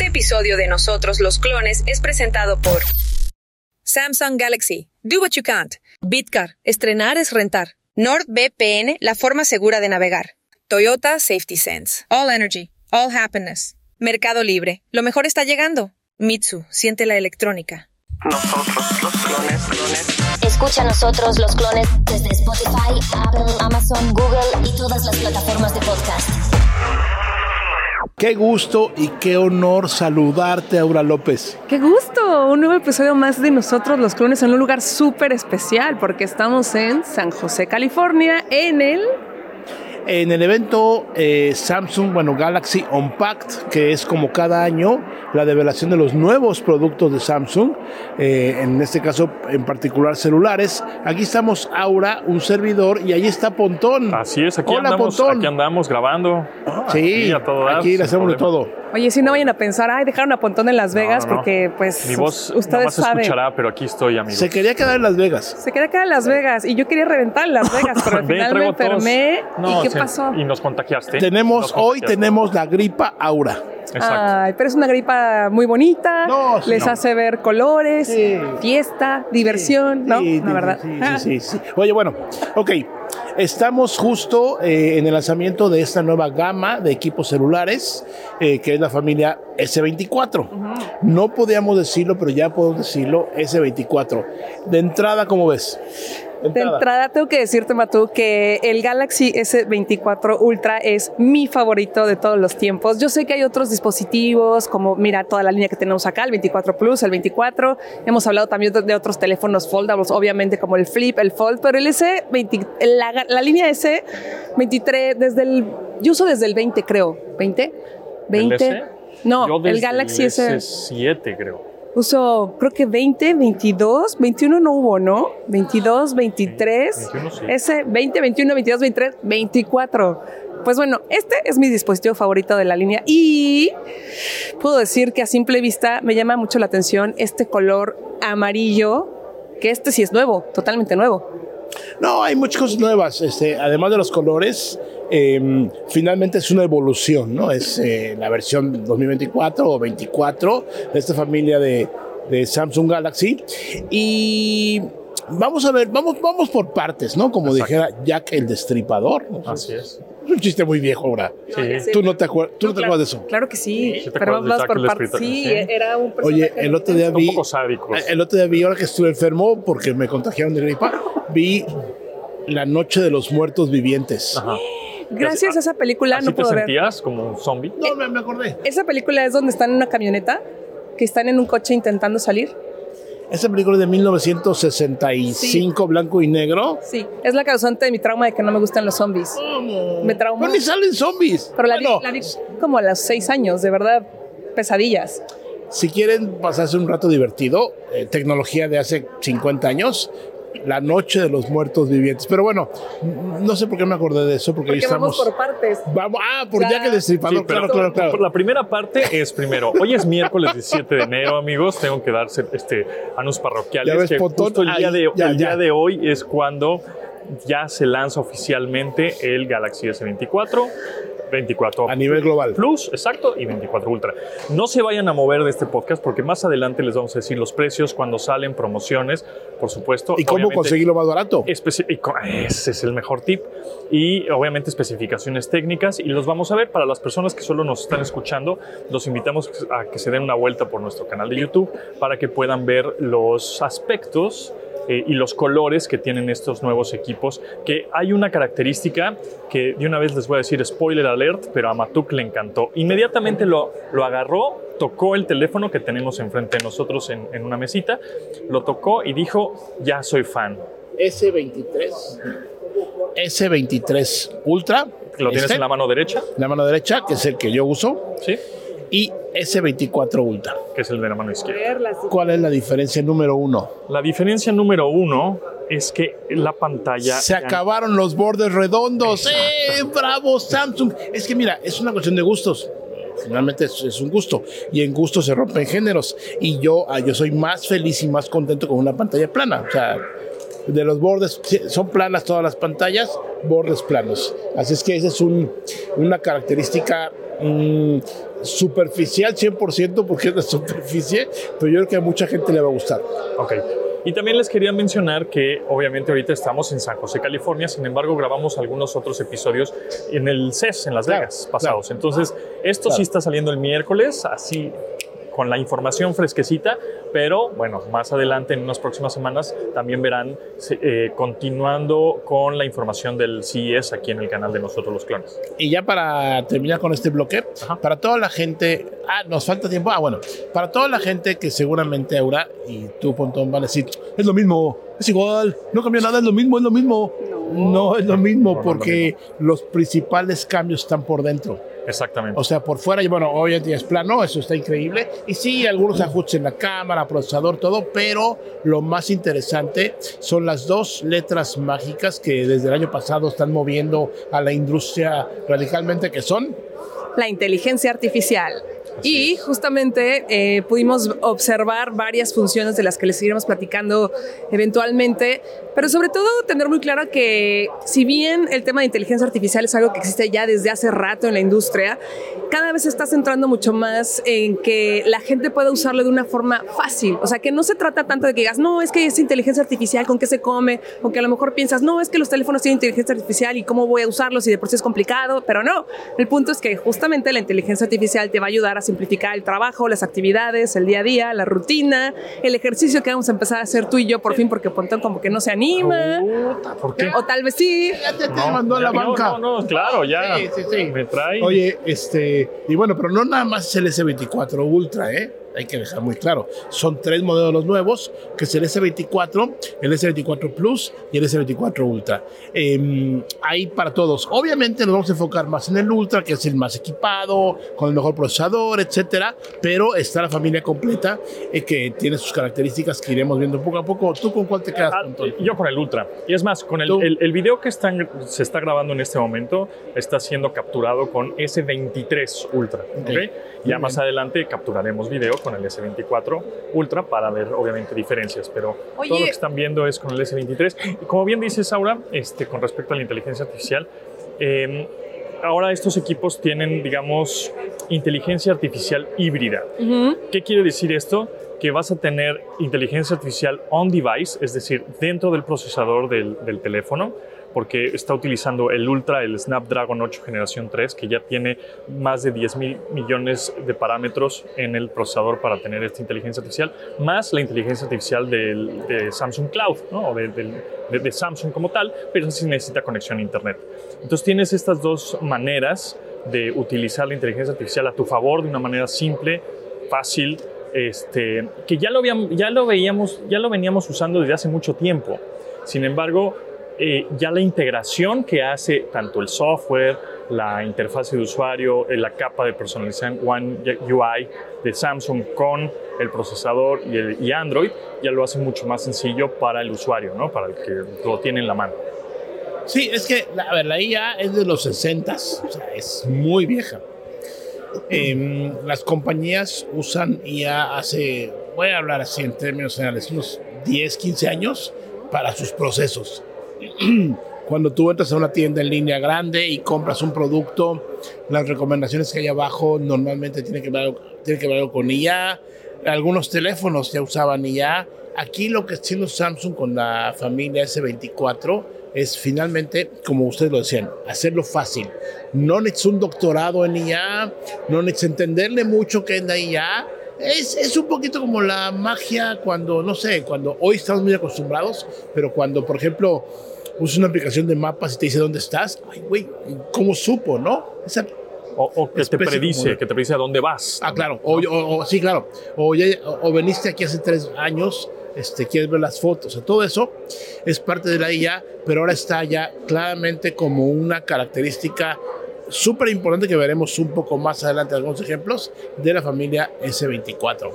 Este episodio de Nosotros los Clones es presentado por Samsung Galaxy. Do what you can't. Bitcar. Estrenar es rentar. NordVPN, la forma segura de navegar. Toyota Safety Sense. All Energy. All Happiness. Mercado Libre. Lo mejor está llegando. Mitsu. Siente la electrónica. Nosotros los clones, clones. Escucha a nosotros los clones desde Spotify, Apple, Amazon, Google y todas las plataformas de podcast. Qué gusto y qué honor saludarte, Aura López. ¡Qué gusto! Un nuevo episodio más de nosotros los clones en un lugar súper especial porque estamos en San José, California, en el... En el evento eh, Samsung, bueno, Galaxy Unpacked, que es como cada año la develación de los nuevos productos de Samsung, eh, en este caso en particular celulares. Aquí estamos Aura, un servidor, y ahí está Pontón. Así es, aquí, Hola, andamos, Pontón. aquí andamos grabando. Sí, Aquí a todo dar, aquí le hacemos de todo. Oye, si no vayan a pensar, ay, dejaron a Pontón en Las Vegas no, no. porque, pues, Mi voz ustedes nada más se saben. escuchará, pero aquí estoy, amigos. Se quería quedar en Las Vegas. Se queda acá en Las Vegas y yo quería reventar en Las Vegas, pero al Ve, final me enfermé. No, ¿Y qué pasó? Y nos contagiaste. Tenemos, Nos hoy contagiaste. tenemos la gripa Aura. Exacto. Ay, pero es una gripa muy bonita, No, sí, les no. hace ver colores, Sí. fiesta, diversión, ¿no? Sí, la sí, verdad. Sí, sí, sí, sí. Oye, bueno, ok. Estamos justo eh, en el lanzamiento de esta nueva gama de equipos celulares, eh, que es la familia S24. No podíamos decirlo, pero ya podemos decirlo, S24. De entrada, ¿cómo ves? De entrada tengo que decirte, Matú, que el Galaxy S24 Ultra es mi favorito de todos los tiempos. Yo sé que hay otros dispositivos, como mira toda la línea que tenemos acá, el 24 Plus, el 24. Hemos hablado también de, otros teléfonos foldables, obviamente como el Flip, el Fold, pero el S20, la, la línea S23, desde el, yo uso desde el 20, creo. ¿20? ¿El 20. S? No, Yo el Galaxy S. S7, creo. Uso, creo que 20, 22, 21 no hubo, ¿no? 22, 23, 21 sí. ese 20, 21, 22, 23, 24. Pues bueno, este es mi dispositivo favorito de la línea y puedo decir que a simple vista me llama mucho la atención este color amarillo, que este sí es nuevo, totalmente nuevo. No, hay muchas cosas nuevas. Este, además de los colores, eh, finalmente es una evolución, ¿no? Es eh, la versión 2024 o 24 de esta familia de, de Samsung Galaxy. Y vamos a ver, vamos, vamos por partes, ¿no? Como Exacto. dijera Jack el Destripador. Así es. Es un chiste muy viejo ahora. Sí. Tú no te, acuer- tú no te claro, acuerdas de eso. Claro que sí, Sí, ¿te pero Jack por. Destripador? Sí, Sí. era un Oye, personaje el otro día Un vi. poco sádicos. El otro día vi, ahora que estuve enfermo, porque me contagiaron de gripa, vi La Noche de los Muertos Vivientes. Ajá. Gracias a esa película ¿Así no te puedo ver. sentías como un zombie? No, me, me acordé. Esa película es donde están en una camioneta, que están en un coche intentando salir. Esa película es de 1965, blanco y negro. Sí, es la causante de mi trauma de que no me gustan los zombies. Me traumó. Pero ni salen zombies. Pero la, vi- Bueno, la vi como a los seis años, de verdad, pesadillas. si quieren pasarse un rato divertido, eh, tecnología de hace 50 años, La Noche de los Muertos Vivientes. Pero bueno, no sé por qué me acordé de eso, porque, ahí Porque vamos estamos. por partes. Vamos, ah, por Ya. El Destripador, Sí, claro, claro, claro. La primera parte es primero. Hoy es miércoles 17 de enero, amigos. Tengo que darse este anus parroquiales. Ya ves, que Potón, justo el día, ahí, de, ya, el día de hoy es cuando ya se lanza oficialmente el Galaxy S24. 24 A nivel global. Plus, exacto, y 24 Ultra. No se vayan a mover de este podcast porque más adelante les vamos a decir los precios, cuando salen promociones, por supuesto. ¿Y cómo conseguirlo más barato? Ese es el mejor tip. Y obviamente especificaciones técnicas. Y los vamos a ver para las personas que solo nos están escuchando. Los invitamos a que se den una vuelta por nuestro canal de YouTube para que puedan ver los aspectos eh, y los colores que tienen estos nuevos equipos. Que hay una característica que de una vez les voy a decir spoiler alert, pero a Matuk le encantó. Inmediatamente lo, lo agarró, tocó el teléfono que tenemos enfrente de nosotros en, en una mesita, lo tocó y dijo, ya soy fan. S23. S23 Ultra. Lo tienes este, en la mano derecha, la mano derecha, que es el que yo uso. ¿sí? Y S24 Ultra. Que es el de la mano izquierda. ¿Cuál es la diferencia número uno? La diferencia número uno es que la pantalla... Se acabaron los bordes redondos. ¡Eh! ¡Bravo, Samsung! Es que mira, es una cuestión de gustos. Finalmente es, es un gusto. Y en gusto se rompen géneros. Y yo, ah, yo soy más feliz y más contento con una pantalla plana. O sea, de los bordes, son planas todas las pantallas, bordes planos. Así es que esa es un- una característica mm, superficial 100% porque es de superficie, pero yo creo que a mucha gente le va a gustar. Ok. Y también les quería mencionar que obviamente ahorita estamos en San José, California, sin embargo grabamos algunos otros episodios en el CES, en Las Claro, Vegas, pasados. claro. Entonces, esto sí Claro. está saliendo el miércoles, así con la información fresquecita, pero bueno, más adelante en unas próximas semanas también verán eh, continuando con la información del CES aquí en el canal de Nosotros los Clones. Y ya para terminar con este bloque, Ajá. para toda la gente, ah, nos falta tiempo, ah, bueno, para toda la gente que seguramente Aura y tú, Pontón, van a decir, es lo mismo, es igual, no cambió nada, es lo mismo, es lo mismo. No, es lo mismo No, no lo porque los principales cambios están por dentro. Exactamente. O sea, por fuera, y bueno, obviamente ya es plano, eso está increíble. Y sí, algunos ajustes en la cámara, procesador, todo, pero lo más interesante son las dos letras mágicas que desde el año pasado están moviendo a la industria radicalmente, que son la inteligencia artificial. Y justamente eh, pudimos observar varias funciones de las que les iremos platicando eventualmente, pero sobre todo tener muy claro que si bien el tema de inteligencia artificial es algo que existe ya desde hace rato en la industria, cada vez se está centrando mucho más en que la gente pueda usarlo de una forma fácil. O sea, que no se trata tanto de que digas, no, es que es inteligencia artificial, ¿con qué se come? O que a lo mejor piensas, no, es que los teléfonos tienen inteligencia artificial y cómo voy a usarlos y de por sí es complicado, pero no. El punto es que justamente la inteligencia artificial te va a ayudar a simplificar el trabajo, las actividades, el día a día, la rutina, el ejercicio que vamos a empezar a hacer tú y yo por fin porque Pontón como que no se anima. Puta, ¿Por qué? O tal vez sí. Ya te, te mandó a la no, banca. No, no, claro, ya Sí, sí, sí. me trae. Oye, este, y bueno, pero no nada más es el S24 Ultra, ¿eh? Hay que dejar muy claro. Son tres modelos nuevos, que es el S24, el S24 Plus y el S24 Ultra. Eh, hay para todos. Obviamente nos vamos a enfocar más en el Ultra, que es el más equipado, con el mejor procesador, etcétera. Pero está la familia completa, eh, que tiene sus características que iremos viendo poco a poco. ¿Tú con cuál te quedas, Ah, yo con el Ultra. Y es más, con el, el, el video que están, se está grabando en este momento está siendo capturado con S23 Ultra. ¿ok? Ok. Ya Muy más bien. adelante capturaremos video con el S24 Ultra para ver obviamente diferencias, pero Oye. todo lo que están viendo es con el S23. Y como bien dice Saura, este, con respecto a la inteligencia artificial, eh, ahora estos equipos tienen, digamos, inteligencia artificial híbrida. Ujú. ¿Qué quiere decir esto? Que vas a tener inteligencia artificial on device, es decir, dentro del procesador del, del teléfono, porque está utilizando el Ultra, el Snapdragon 8 generación 3, que ya tiene más de 10 mil millones de parámetros en el procesador para tener esta inteligencia artificial, más la inteligencia artificial de Samsung Cloud, ¿no? o de, Samsung como tal, pero eso sí necesita conexión a Internet. Entonces tienes estas dos maneras de utilizar la inteligencia artificial a tu favor de una manera simple, fácil, este, que ya lo, ya lo veíamos, ya lo veníamos usando desde hace mucho tiempo. Sin embargo, eh, ya la integración que hace tanto el software, la interfaz de usuario, eh, la capa de personalización One UI de Samsung con el procesador y, Android, ya lo hace mucho más sencillo para el usuario, ¿no? para el que lo tiene en la mano. Sí, es que, a ver, la IA es de los 60, o sea, es muy vieja. Em, las compañías usan IA hace, voy a hablar así en términos generales, unos 10, 15 años para sus procesos. Cuando tú entras a una tienda en línea grande y compras un producto, las recomendaciones que hay abajo normalmente tienen que ver, tienen que ver algo con IA. Algunos teléfonos ya usaban IA. Aquí lo que haciendo Samsung con la familia S24 es finalmente, como ustedes lo decían, hacerlo fácil. No necesitas un doctorado en IA, no necesitas entenderle mucho qué es la IA. Es, es un poquito como la magia cuando, no sé, cuando hoy estamos muy acostumbrados, pero cuando, por ejemplo, usas una aplicación de mapas y te dice dónde estás, ay, güey, ¿cómo supo, no? Esa O, o que te predice, que te predice a dónde vas. Ah, claro. O, sí, claro. O, ya- o- veniste aquí hace tres años, este, quieres ver las fotos. O sea, todo eso es parte de la IA, pero ahora está ya claramente como una característica súper importante que veremos un poco más adelante algunos ejemplos de la familia S24.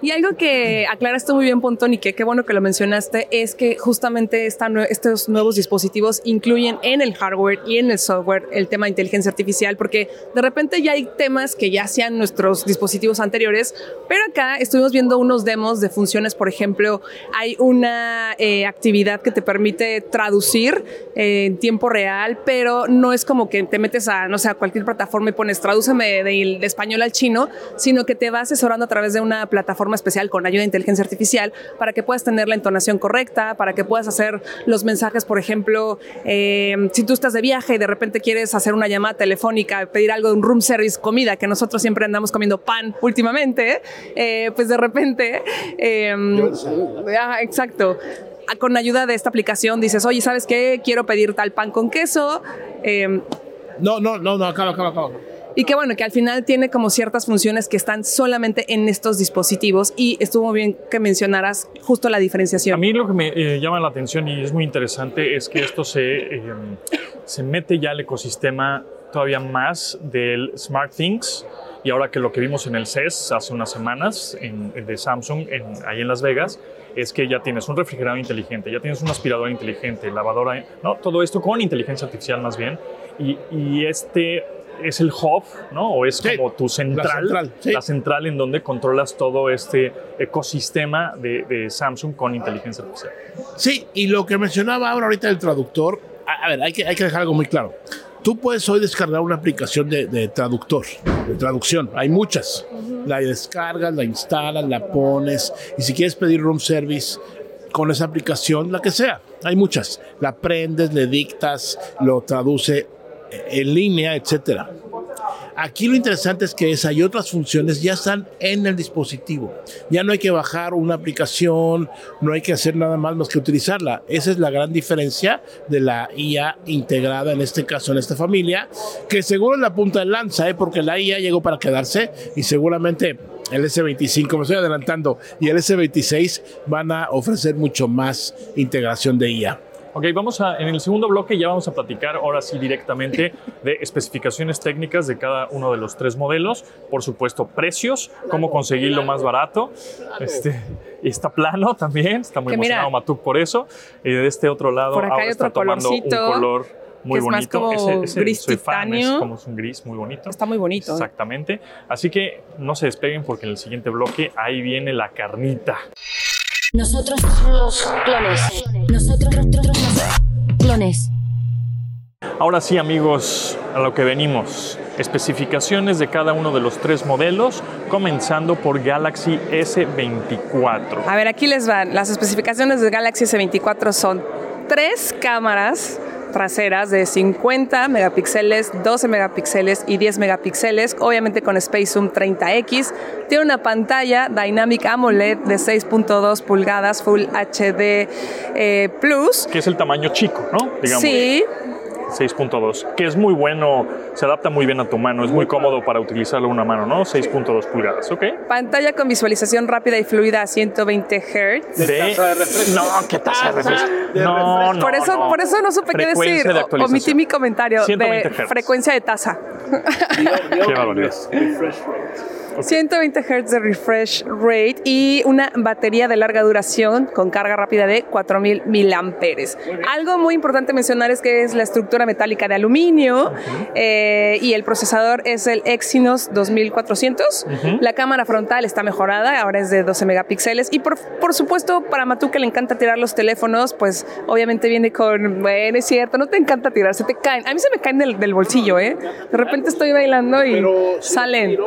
Y algo que aclaraste muy bien, Pontón, y que qué bueno que lo mencionaste, es que justamente estos nuevos dispositivos incluyen en el hardware y en el software el tema de inteligencia artificial, porque de repente ya hay temas que ya hacían nuestros dispositivos anteriores, pero acá estuvimos viendo unos demos de funciones, por ejemplo, hay una eh, actividad que te permite traducir eh, en tiempo real, pero no es como que te metes a, no sé, a cualquier plataforma y pones tradúceme de, de español al chino, sino que te va asesorando a través de una plataforma especial con ayuda de inteligencia artificial para que puedas tener la entonación correcta, para que puedas hacer los mensajes, por ejemplo, eh, si tú estás de viaje y de repente quieres hacer una llamada telefónica, pedir algo de un room service, comida, que nosotros siempre andamos comiendo pan últimamente, eh, pues de repente... eh, ah, exacto. Ah, Con ayuda de esta aplicación dices, oye, ¿sabes qué? Quiero pedir tal pan con queso. eh, No, no, no, no, acaba, acaba, acaba. Y que bueno, que al final tiene como ciertas funciones que están solamente en estos dispositivos y estuvo bien que mencionaras justo la diferenciación. A mí lo que me eh, llama la atención y es muy interesante es que esto se, eh, se mete ya al ecosistema todavía más del Smart Things y ahora que lo que vimos en el CES hace unas semanas en, de Samsung en, ahí en Las Vegas es que ya tienes un refrigerador inteligente, ya tienes un aspirador inteligente, lavadora, no, todo esto con inteligencia artificial más bien y, y este es el hub, ¿no? O es Sí, como tu central, la central, sí. la central en donde controlas todo este ecosistema de, de Samsung con inteligencia artificial. Sí, y lo que mencionaba ahora ahorita el traductor, a, a ver, hay que, hay que dejar algo muy claro. Tú puedes hoy descargar una aplicación de, de traductor, de traducción. Hay muchas. La descargas, la instalas, la pones. Y si quieres pedir room service con esa aplicación, la que sea, hay muchas. La prendes, le dictas, lo traduce en línea, etcétera. Aquí lo interesante es que esa y otras funciones ya están en el dispositivo. Ya no hay que bajar una aplicación, no hay que hacer nada más más que utilizarla. Esa es la gran diferencia de la IA integrada en este caso en esta familia, que seguro es la punta de lanza, ¿eh? porque la IA llegó para quedarse y seguramente el S25, me estoy adelantando, y el S26 van a ofrecer mucho más integración de IA. Ok, vamos a, en el segundo bloque ya vamos a platicar ahora sí directamente de especificaciones técnicas de cada uno de los tres modelos, por supuesto precios, cómo conseguirlo más barato, este, está plano también, está muy Que mira, emocionado Matuk por eso, y de este otro lado por acá ahora hay está otro tomando un color muy que es más bonito, como gris soy fan, es como es un gris muy bonito. Está muy bonito. ¿eh? Exactamente, así que no se despeguen porque en el siguiente bloque ahí viene la carnita. Nosotros los clones. Nosotros los clones. Ahora sí, amigos, a lo que venimos. Especificaciones de cada uno de los tres modelos, comenzando por Galaxy S24. A ver, aquí les van. Las especificaciones de Galaxy S24 son tres cámaras traseras de 50 megapíxeles, 12 megapíxeles y 10 megapíxeles, obviamente con Space Zoom 30X. Tiene una pantalla Dynamic AMOLED de 6.2 pulgadas Full HD eh, Plus. Que es el tamaño chico, ¿no? Digamos. Sí, 6.2, que es muy bueno, se adapta muy bien a tu mano, es muy cómodo para utilizarlo en una mano, ¿no? 6.2 pulgadas, ¿ok? pantalla con visualización rápida y fluida a 120 Hz. De, no, ¿qué tasa de refresco? No, no, Por eso, no. por eso no supe qué decir. de. Omití mi comentario 120 de Hz. frecuencia de tasa. Qué barbaridad. 120 Hz de refresh rate y una batería de larga duración con carga rápida de 4000 miliamperes. Algo muy importante mencionar es que es la estructura metálica de aluminio eh, y el procesador es el Exynos 2400. La cámara frontal está mejorada, ahora es de 12 megapíxeles y por, por supuesto para Matú que le encanta tirar los teléfonos, pues obviamente viene con, bueno, es cierto, no te encanta tirar, se te caen. A mí se me caen del, del bolsillo, ¿eh? De repente estoy bailando y salen.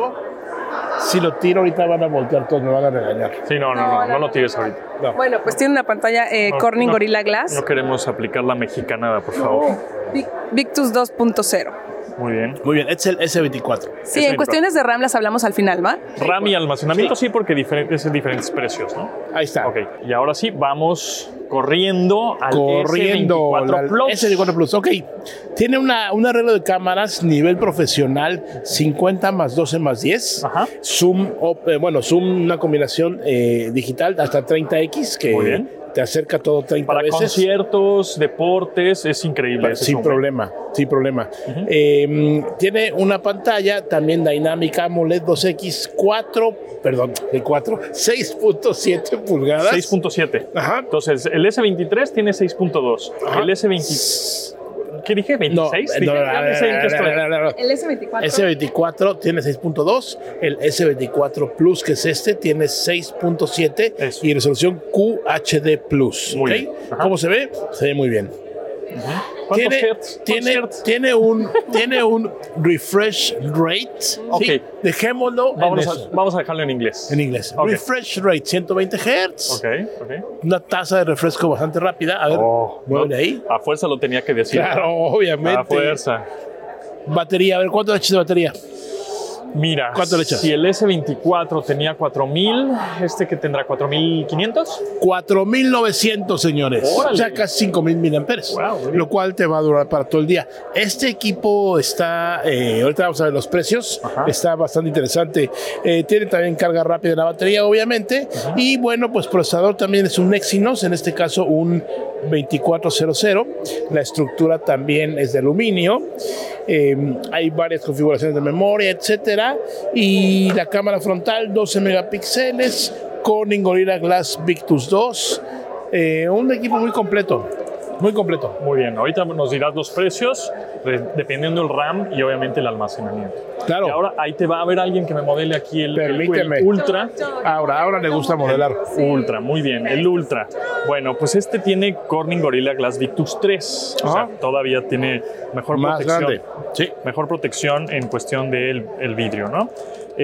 Si lo tiro ahorita van a voltear todos, me van a regañar. Sí, no, no, no, no lo tires ahorita. No. Bueno, pues tiene una pantalla eh, No, Corning no, Gorilla Glass No queremos aplicar la mexicanada, por favor. Vic- Victus 2.0. Muy bien. Muy bien, es el S24. Sí, en cuestiones de RAM las hablamos al final, ¿va? RAM y almacenamiento sí, porque diferentes, diferentes precios, ¿no? Ahí está. Ok, y ahora sí, vamos corriendo al corriendo S24 la- Plus. S24 Plus. Ok, tiene una, un arreglo de cámaras nivel profesional 50 más 12 más 10. Ajá. Zoom, op- eh, bueno, zoom, una combinación eh, digital hasta 30x Muy que bien. Te acerca todo 30 Para veces. conciertos, deportes, es increíble. ese Sin problema, sin problema. Eh, tiene una pantalla también dinámica AMOLED 2X 4, perdón, de 4, 6.7 pulgadas. 6.7. Ajá. Entonces, el S23 tiene 6.2. Ajá. El S20. ¿Qué dije? ¿26? No, no, estoy. El S24. S24 tiene 6.2, el S24 Plus, que es este, tiene 6.7 Eso. y resolución QHD Plus. Muy ¿ok? bien. Ajá. ¿Cómo se ve? Se ve muy bien. ¿Cuántos Tiene, tiene, tiene, un, tiene un refresh rate. Ok. ¿sí? Dejémoslo a, vamos a dejarlo en inglés. en inglés. Refresh rate, 120 Hz. Ok, ok. Una tasa de refresco bastante rápida. A ver, Oh, no, ahí. A fuerza lo tenía que decir. Claro, obviamente. A fuerza. Batería, a ver, ¿cuánto echas de batería? Mira, ¿Cuánto le echas? si el S24 tenía 4000, este que tendrá 4500. 4.900, señores. Órale. O sea, casi 5.000 miliamperes. Wow, lo cual te va a durar para todo el día. Este equipo está, eh, ahorita vamos a ver los precios, Ajá. está bastante interesante. Eh, tiene también carga rápida en la batería, obviamente. Y bueno, pues procesador también es un Exynos, en este caso un 2400. La estructura también es de aluminio. Eh, hay varias configuraciones de memoria, etcétera. Y la cámara frontal, 12 megapíxeles, Corning Gorilla Glass Victus 2. Eh, un equipo muy completo, muy completo. Muy bien, ahorita nos dirás los precios, de- dependiendo el RAM y obviamente el almacenamiento. Claro. Y ahora ahí te va a ver alguien que me modele aquí el, el- el Permíteme. Ultra. Ahora, ahora le gusta modelar. Ultra, muy bien, el Ultra. Bueno, pues este tiene Corning Gorilla Glass Victus 3. O sea, todavía tiene mejor Más protección. grande. Sí. Mejor protección en cuestión del el vidrio, ¿no?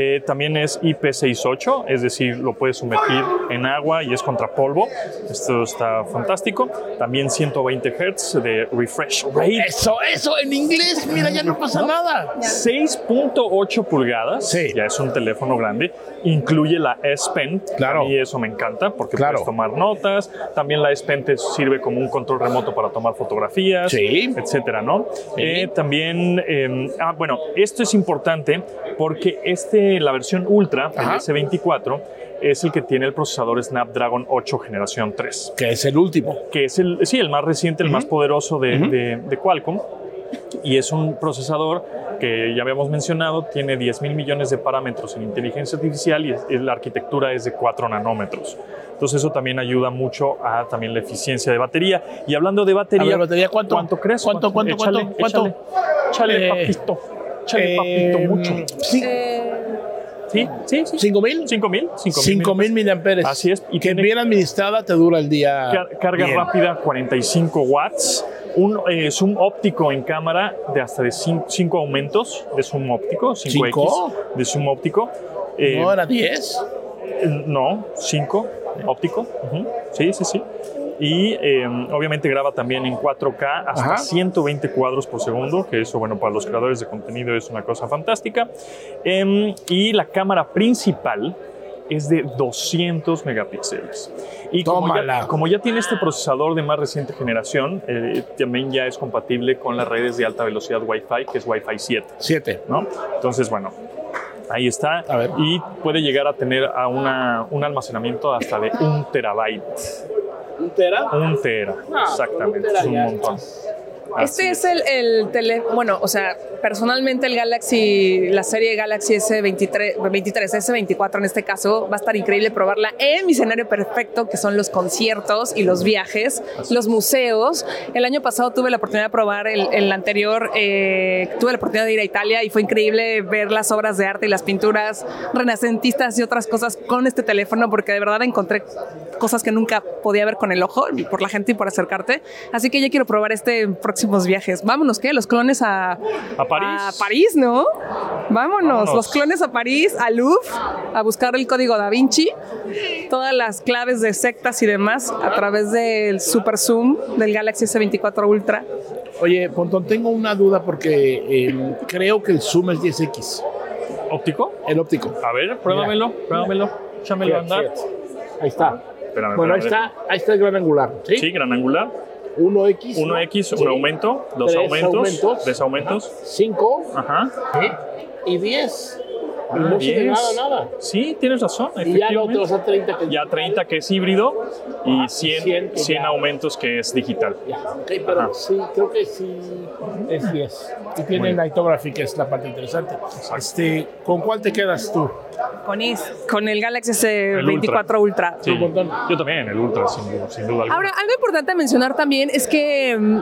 Eh, también es IP68, es decir, lo puedes sumergir en agua y es contra polvo. Esto está fantástico. También 120 Hz de refresh rate. Eso, eso, en inglés, mira, ya no pasa nada. 6.8 pulgadas, Sí. ya es un teléfono grande, incluye la S Pen, Claro. y eso me encanta porque Claro. puedes tomar notas, también la S Pen te sirve como un control remoto para tomar fotografías, Sí. etcétera, ¿no? Eh, también, eh, ah, bueno, esto es importante porque este, la versión Ultra, Ajá. el S24, es el que tiene el procesador Snapdragon 8 generación 3 Que es el último. que es el, sí, el más reciente, el más poderoso de, de- de Qualcomm. Y es un procesador que ya habíamos mencionado, tiene 10 mil millones de parámetros en inteligencia artificial y, es- y la arquitectura es de 4 nanómetros. Entonces eso también ayuda mucho a también la eficiencia de batería. Y hablando de batería, ver, batería, ¿cuánto? ¿cuánto crees? ¿Cuánto, cuánto, Échale, cuánto, cuánto? Échale, échale, Eh, papito. Échale, Eh, papito, mucho. sí, Sí, sí, sí. ¿Cinco mil? 5 mil. 5 mil miliamperes. Así es, y que tiene- bien administrada te dura el día. Car- carga bien. rápida 45 watts, un eh, zoom óptico en cámara de hasta de 5 aumentos de zoom óptico, 5x ¿Cinco? de zoom óptico. Eh, ¿No era 10? no, 5 óptico. ujú, Sí, sí, sí. Y eh, obviamente graba también en 4K hasta Ajá. 120 cuadros por segundo, que eso, bueno, para los creadores de contenido es una cosa fantástica. Em, y la cámara principal es de 200 megapíxeles. Y como Tómala. ya, como ya tiene este procesador de más reciente generación, eh, también ya es compatible con las redes de alta velocidad Wi-Fi, que es Wi-Fi 7. 7. ¿no? Entonces, bueno, ahí está. A ver. Y puede llegar a tener a una, un almacenamiento hasta de un terabyte. ¿Un tera? Un tera, exactamente. tera es un montón. Este es el, el teléfono, bueno, o sea, personalmente el Galaxy, la serie Galaxy S23, 23, S24 en este caso, va a estar increíble probarla en mi escenario perfecto, que son los conciertos y los viajes, los museos. El año pasado tuve la oportunidad de probar el, el anterior, eh, tuve la oportunidad de ir a Italia y fue increíble ver las obras de arte y las pinturas renacentistas y otras cosas con este teléfono, porque de verdad encontré cosas que nunca podía ver con el ojo, por la gente y por acercarte. Así que ya quiero probar este en próximos viajes. Vámonos, ¿qué? Los clones a, ¿A París? A París, ¿no? Vámonos. Vámonos. Los clones a París, a Louvre, a buscar el código da Vinci, todas las claves de sectas y demás a través del super zoom del Galaxy S24 Ultra. Oye, Pontón, tengo una duda porque eh, creo que el zoom es 10X, ¿Óptico? el óptico. A ver, pruébamelo, pruébamelo. Échamelo a andar. Ahí está. Espérame, Bueno, ahí espérame. está, ahí está el gran angular. ¿sí? Sí, gran angular. 1X. 1X, un Sí. aumento, dos aumentos, aumentos. tres aumentos. 5 Ajá. y 10. No se le 10. nada, nada. Sí, tienes razón. Y ya no efectivamente. otros a 30 que Ya 30 que es híbrido y 100, 100 que 100 ya- aumentos que es digital. Ya, ok, pero Ajá. sí, creo que sí es 10. Y tiene Lightography, que es la parte interesante. Este, ¿Con cuál te quedas tú? Con, is- con el Galaxy S24 Ultra. Sí, Un montón. yo también, el Ultra, sin, duda- sin duda alguna. Ahora, algo importante a mencionar también es que mm,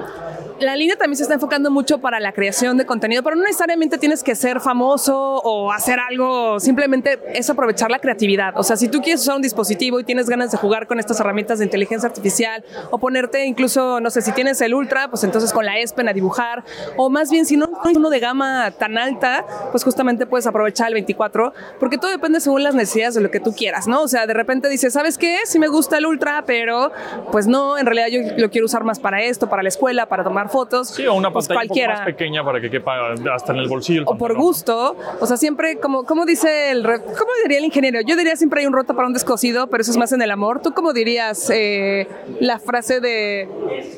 la línea también se está enfocando mucho para la creación de contenido, pero no necesariamente tienes que ser famoso o hacer algo, simplemente es aprovechar la creatividad. O sea, si tú quieres usar un dispositivo y tienes ganas de jugar con estas herramientas de inteligencia artificial o ponerte incluso, no sé, si tienes el Ultra, pues entonces con la S Pen a dibujar, o más bien si no no es uno de gama tan alta, pues justamente puedes aprovechar el 24, porque todo depende según las necesidades de lo que tú quieras, ¿no? O sea, de repente dices, ¿sabes qué? Sí me gusta el Ultra, pero pues no, en realidad yo lo quiero usar más para esto, para la escuela, para tomar fotos. Sí, o una pues pantalla un poco cualquiera. más pequeña para que quepa hasta en el bolsillo. el o por gusto, o sea, siempre, como, como dice el, re- ¿cómo diría el ingeniero? Yo diría siempre hay un roto para un descosido, pero eso es más en el amor. ¿Tú cómo dirías eh, la frase de...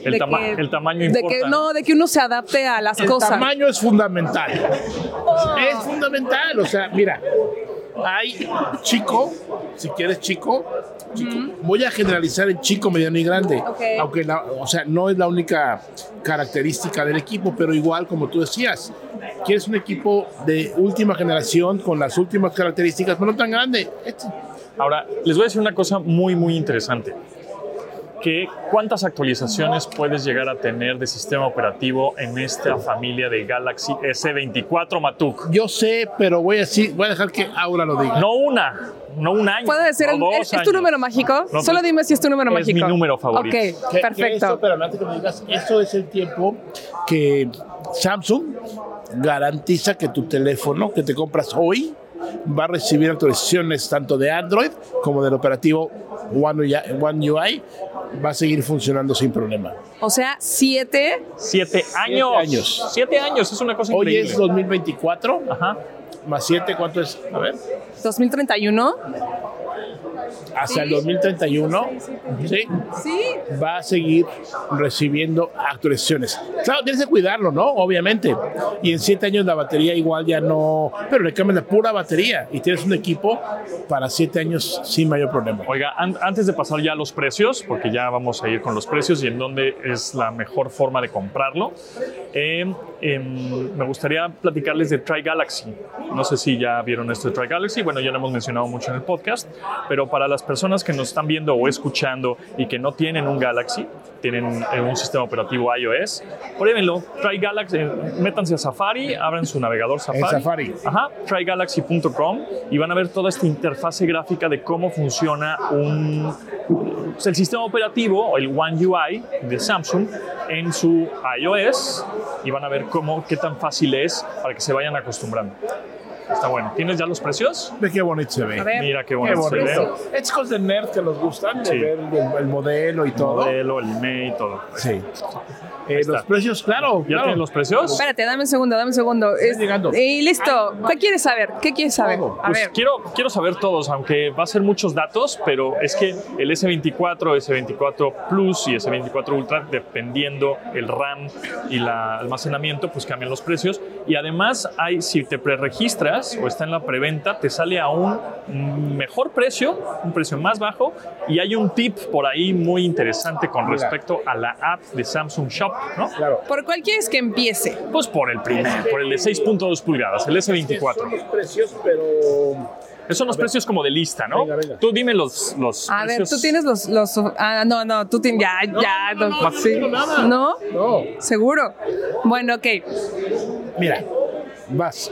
El de tama- el tamaño de importa, que, ¿no? De que uno se adapte a las El cosas. tamaño es fundamental. Es fundamental. O sea, mira, hay chico, si quieres chico, chico. voy a generalizar en chico, mediano y grande. Ok. Aunque, la- o sea, no es la única característica del equipo, pero igual, como tú decías, quieres un equipo de última generación con las últimas características, pero no tan grande. Este- Ahora, les voy a decir una cosa muy, muy interesante. Que ¿Cuántas actualizaciones puedes llegar a tener de sistema operativo en esta familia de Galaxy S24 Matuk? Yo sé, pero voy a, decir, voy a dejar que Aura lo diga. No una, no un año. ¿Puedo decir, no el- dos ¿es, es tu número mágico? No, Solo dime si es tu número es mágico. mi número favorito. Ok, Que- que esto, perfecto. pero antes que me digas, eso es el tiempo que Samsung garantiza que tu teléfono que te compras hoy va a recibir actualizaciones tanto de Android como del operativo One UI, One UI va a seguir funcionando sin problema. O sea, siete. Siete años. años. Siete años, es una cosa Hoy increíble. es 2024, Ajá. más 7, ¿cuánto es? A ver, 2031. Hasta el 2031, ¿sí? Sí. va a seguir recibiendo actualizaciones. Claro, tienes que cuidarlo, ¿no? Obviamente. Y en siete años la batería igual ya no... Pero le cambias la pura batería y tienes un equipo para siete años sin mayor problema. Oiga, an- antes de pasar ya a los precios, porque ya vamos a ir con los precios y en dónde es la mejor forma de comprarlo, eh, em, me gustaría platicarles de Try Galaxy. No sé si ya vieron esto de Try Galaxy, bueno, ya lo hemos mencionado mucho en el podcast, pero para las personas que nos están viendo o escuchando y que no tienen un Galaxy, tienen eh, un sistema operativo iOS, pruébenlo. Try Galaxy, eh, métanse a Safari, abran su navegador Safari. Safari. Ajá, trygalaxy.com y van a ver toda esta interfase gráfica de cómo funciona un, el sistema operativo, el One UI de Samsung en su iOS y van a ver cómo, qué tan fácil es para que se vayan acostumbrando. Está bueno. ¿Tienes ya los precios? Ve qué bonito se ve. A ver. Mira qué Qué bonito se ve. bonito. Es cosas de nerd que nos gustan, de Sí. ver el, el modelo y El todo. modelo, el email, todo. Sí. Eh, está. los precios, claro. ¿Ya claro. tienes los precios? Espérate, dame un segundo, dame un segundo. Es- llegando. Y listo. ¿Qué quieres saber? ¿Qué quieres saber? Todo. A Pues ver. quiero, quiero saber todos, aunque va a ser muchos datos, pero es que el S24, S24 Plus y S24 Ultra, dependiendo el RAM y el almacenamiento, pues cambian los precios. Y además, hay, si te preregistras o está en la preventa, te sale a un mejor precio, un precio más bajo. Y hay un tip por ahí muy interesante con Mira. respecto a la app de Samsung Shop, ¿no? Claro. ¿Por cuál quieres que empiece? Pues por el primer, por el de 6.2 pulgadas, el Son S24. los precios, pero... Esos son los precios como de lista, ¿no? Venga, venga. Tú dime los, los A ver, tú tienes los, los. Ah, no, no, tú tienes. Ya, ya. no, no, no sí. tengo nada. ¿No? No. ¿Seguro? Bueno, ok. Mira, vas.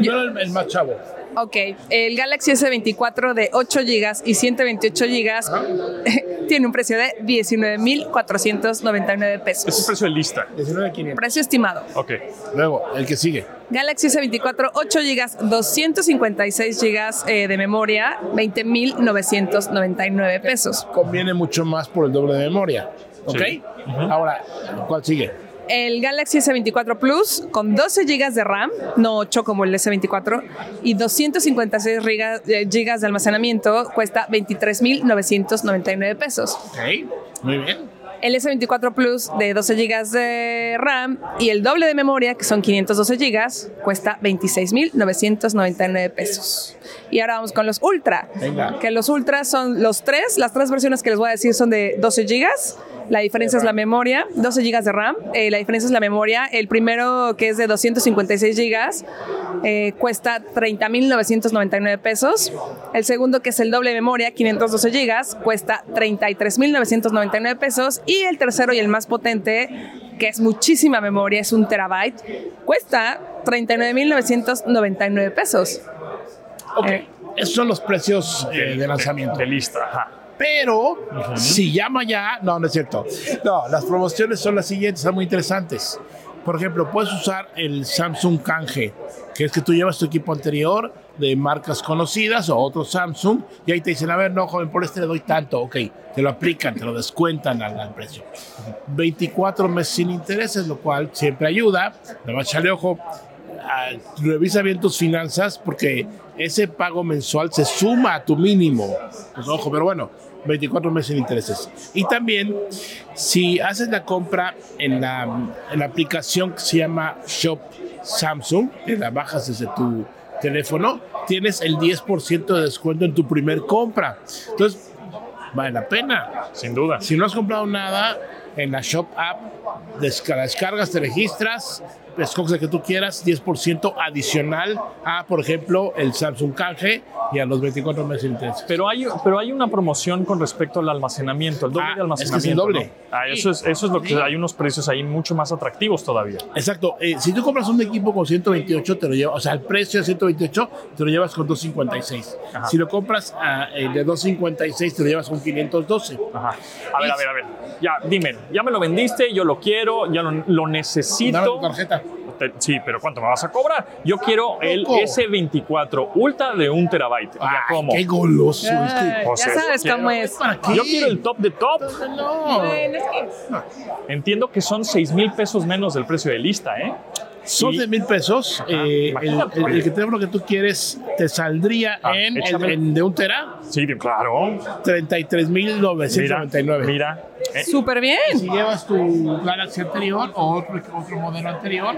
Primero el, el más chavo. Ok, el Galaxy S24 de 8 GB y 128 GB tiene un precio de 19.499 Ese es pesos. precio de lista. 19,500. Precio estimado. Ok. Luego, el que sigue. Galaxy S24 8 GB, 256 GB eh, de memoria, 20.999 pesos. Conviene mucho más por el doble de memoria. ¿Ok? Sí. Ahora, ¿cuál sigue? El Galaxy S24 Plus con 12 GB de RAM, no 8 como el S24, y 256 GB de almacenamiento cuesta 23.999 pesos. Ok, muy bien. El S24 Plus de 12 GB de RAM y el doble de memoria, que son 512 GB, cuesta 26.999 pesos. Y ahora vamos con los Ultra. Venga. Que los Ultra son los tres, las tres versiones que les voy a decir son de 12 GB. La diferencia es la memoria, 12 GB de RAM. Eh, la diferencia es la memoria. El primero, que es de 256 GB, eh, cuesta 30.999 pesos. El segundo, que es el doble de memoria, 512 GB, cuesta 33.999 pesos. Y el tercero y el más potente, que es muchísima memoria, es un terabyte, cuesta 39.999 pesos. Ok, Eh. esos son los precios eh, de lanzamiento. De lista, ajá. Pero si llama ya, no, no es cierto. No, las promociones son las siguientes, son muy interesantes. Por ejemplo, puedes usar el Samsung Canje, que es que tú llevas tu equipo anterior de marcas conocidas o otro Samsung y ahí te dicen, a ver, no, joven, por este le doy tanto, ok, te lo aplican, te lo descuentan al, al precio. 24 meses sin intereses, lo cual siempre ayuda. Nada más ojo, revisa bien tus finanzas porque ese pago mensual se suma a tu mínimo. Pues ojo, pero bueno, 24 meses sin intereses. Y también, si haces la compra en la, en la aplicación que se llama Shop Samsung, que la bajas desde tu teléfono, tienes el 10% de descuento en tu primer compra. Entonces, vale la pena. Sin duda. Si no has comprado nada en la Shop App, desca- descargas, te registras, escoges el que tú quieras, 10% adicional a, por ejemplo, el Samsung Canje y a los 24 meses interés. Pero hay, pero hay una promoción con respecto al almacenamiento, el doble Ah, de es que es el almacenamiento. doble. ¿no? Ah, eso, es, eso es lo que hay unos precios ahí mucho más atractivos todavía. Exacto. eh, si tú compras un equipo con 128, te lo llevas, o sea, el precio de 128 te lo llevas con 256. Ajá. Si lo compras ah, el de 256, te lo llevas con 512. Ajá. A ver, a ver, a ver. Ya, dime, ya me lo vendiste, yo lo quiero, ya lo, lo Dame necesito. tu tarjeta. Sí, pero ¿cuánto me vas a cobrar? Yo quiero el Poco. S24 Ultra de un terabyte. ¿Ya Ay, cómo? qué goloso. Ay, este. O sea, ya sabes quiero- cómo es. ¿Para qué? Yo quiero el top de top. No. Bueno, es que- Entiendo que son 6 mil pesos menos del precio de lista, ¿eh? Son de mil pesos. eh, el, el, el que teléfono que tú quieres te saldría Ah, en, en de un tera, Sí, claro. 33,999. Mira, mira. Eh, Súper bien. Si llevas tu Galaxy anterior o otro, otro modelo anterior,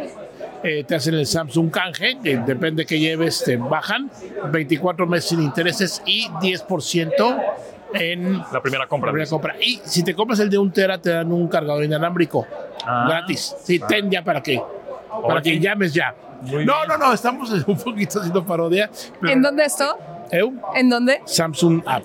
eh, te hacen el Samsung Canje, que depende que lleves, te bajan 24 meses sin intereses y 10% en la primera compra. la primera compra. Y si te compras el de un tera, te dan un cargador inalámbrico Ah. gratis. Sí, ten ya para que, para Oye. que llames ya. Muy no, bien. no, no, estamos un poquito haciendo parodia. pero- ¿En dónde esto? ¿Eh? ¿En dónde? Samsung App.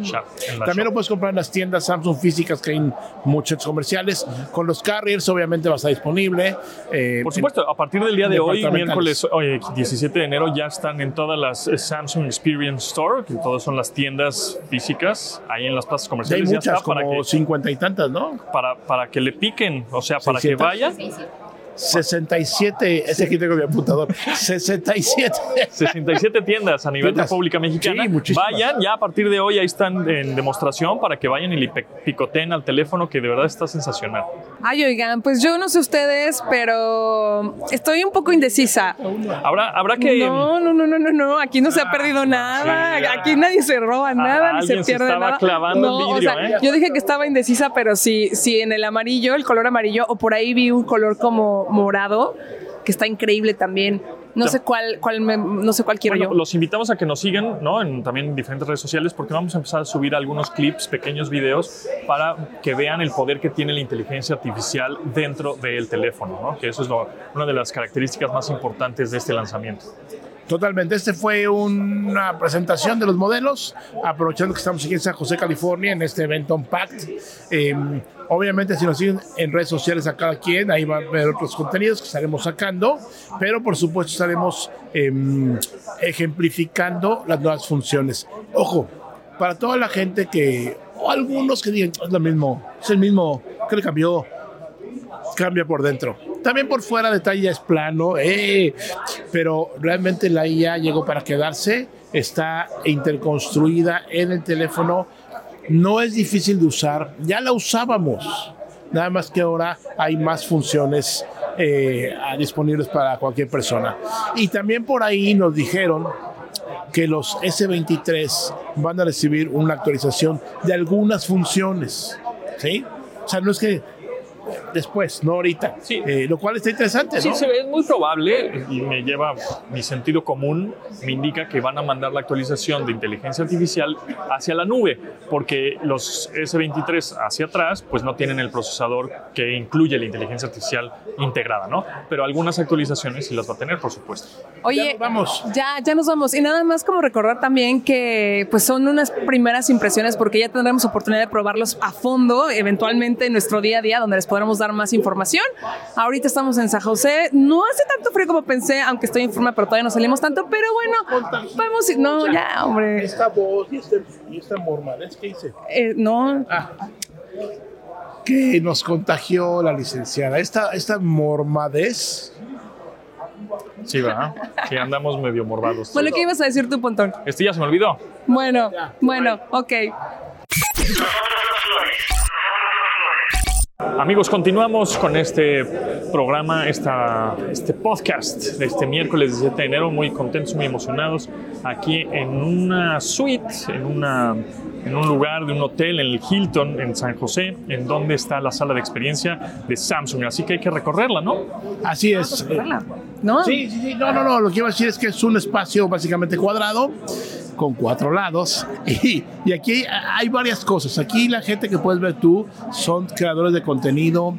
Ya, la También lo puedes comprar en las tiendas Samsung físicas que hay en muchos comerciales. Con los carriers, obviamente, va a estar disponible. eh, Por supuesto, a partir del día de hoy, miércoles oye, 17 de enero, ya están en todas las Samsung Experience Store, que todas son las tiendas físicas, ahí en las plazas Ya hay comerciales. Ya, muchas, está para como que, cincuenta y tantas, ¿no? para, para que le piquen, o sea, para que 600. vayan. 67, ese aquí tengo mi amputador. 67. 67 tiendas a nivel Tiendas. República Mexicana. Sí, muchísimas. vayan, ya a partir de hoy ahí están en demostración para que vayan y le picoteen al teléfono que de verdad está sensacional. Ay, oigan, pues yo no sé ustedes, pero estoy un poco indecisa. Habrá, habrá que... No, no, no, no, no, no. Aquí no se ha perdido nada. sí, Aquí nadie se roba nada, ni se alguien se pierde estaba nada. clavando no, el vidrio, o sea, ¿eh? yo dije que estaba indecisa, pero si, si en el amarillo, el color amarillo, o por ahí vi un color como morado, que está increíble también. No Ya. sé cuál, cuál me- no sé cuál quiero Bueno, yo. los invitamos a que nos sigan, ¿no? En también en diferentes redes sociales, porque vamos a empezar a subir algunos clips, pequeños videos, para que vean el poder que tiene la inteligencia artificial dentro del teléfono, ¿no? Que eso es lo- una de las características más importantes de este lanzamiento. Totalmente. Este fue una presentación de los modelos, aprovechando que estamos aquí en San José, California, en este evento Unpacked. Eh, obviamente, si nos siguen en redes sociales a cada quien, ahí va a ver otros contenidos que estaremos sacando, pero por supuesto estaremos eh, ejemplificando las nuevas funciones. Ojo, para toda la gente que, o algunos que digan, es lo mismo, es el mismo, que le cambió? Cambia por dentro. También por fuera detalle es plano, eh, pero realmente la IA llegó para quedarse, está interconstruida en el teléfono, no es difícil de usar, ya la usábamos, nada más que ahora hay más funciones eh, disponibles para cualquier persona. Y también por ahí nos dijeron que los S23 van a recibir una actualización de algunas funciones, ¿sí? O sea, no es que después, no ahorita. Sí. Eh, lo cual está interesante, Sí, ¿no? se ve es muy probable y me lleva mi sentido común, me indica que van a mandar la actualización de inteligencia artificial hacia la nube, porque los S23 hacia atrás pues no tienen el procesador que incluye la inteligencia artificial integrada, ¿no? Pero algunas actualizaciones sí las va a tener, por supuesto. Oye, Ya, vamos. Ya, ya nos vamos. Y nada más como recordar también que pues son unas primeras impresiones porque ya tendremos oportunidad de probarlos a fondo, eventualmente en nuestro día a día, donde les podremos dar más información. Ahorita estamos en San José. No hace tanto frío como pensé, aunque estoy en forma, pero todavía no salimos tanto. Pero bueno, vamos. No, ya, hombre. Esta voz y, este, y esta mormadez que hice. Eh, no, Que nos contagió la licenciada. Esta, esta mormadez. Sí, ¿verdad? Sí, andamos medio morbados. bueno, ¿qué ibas a decir tú, Pontón? Este ya se me olvidó. Bueno, bueno, ok. Amigos, continuamos con este programa, esta, este podcast de este miércoles 17 de enero. Muy contentos, muy emocionados. Aquí en una suite, en, una, en un lugar de un hotel, en el Hilton, en San José, en donde está la sala de experiencia de Samsung. Así que hay que recorrerla, ¿no? Así es. ¿No? Sí, sí, sí. No, no, no. Lo que iba a decir es que es un espacio básicamente cuadrado con cuatro lados. Y, y aquí hay varias cosas. Aquí la gente que puedes ver tú son creadores de contenido,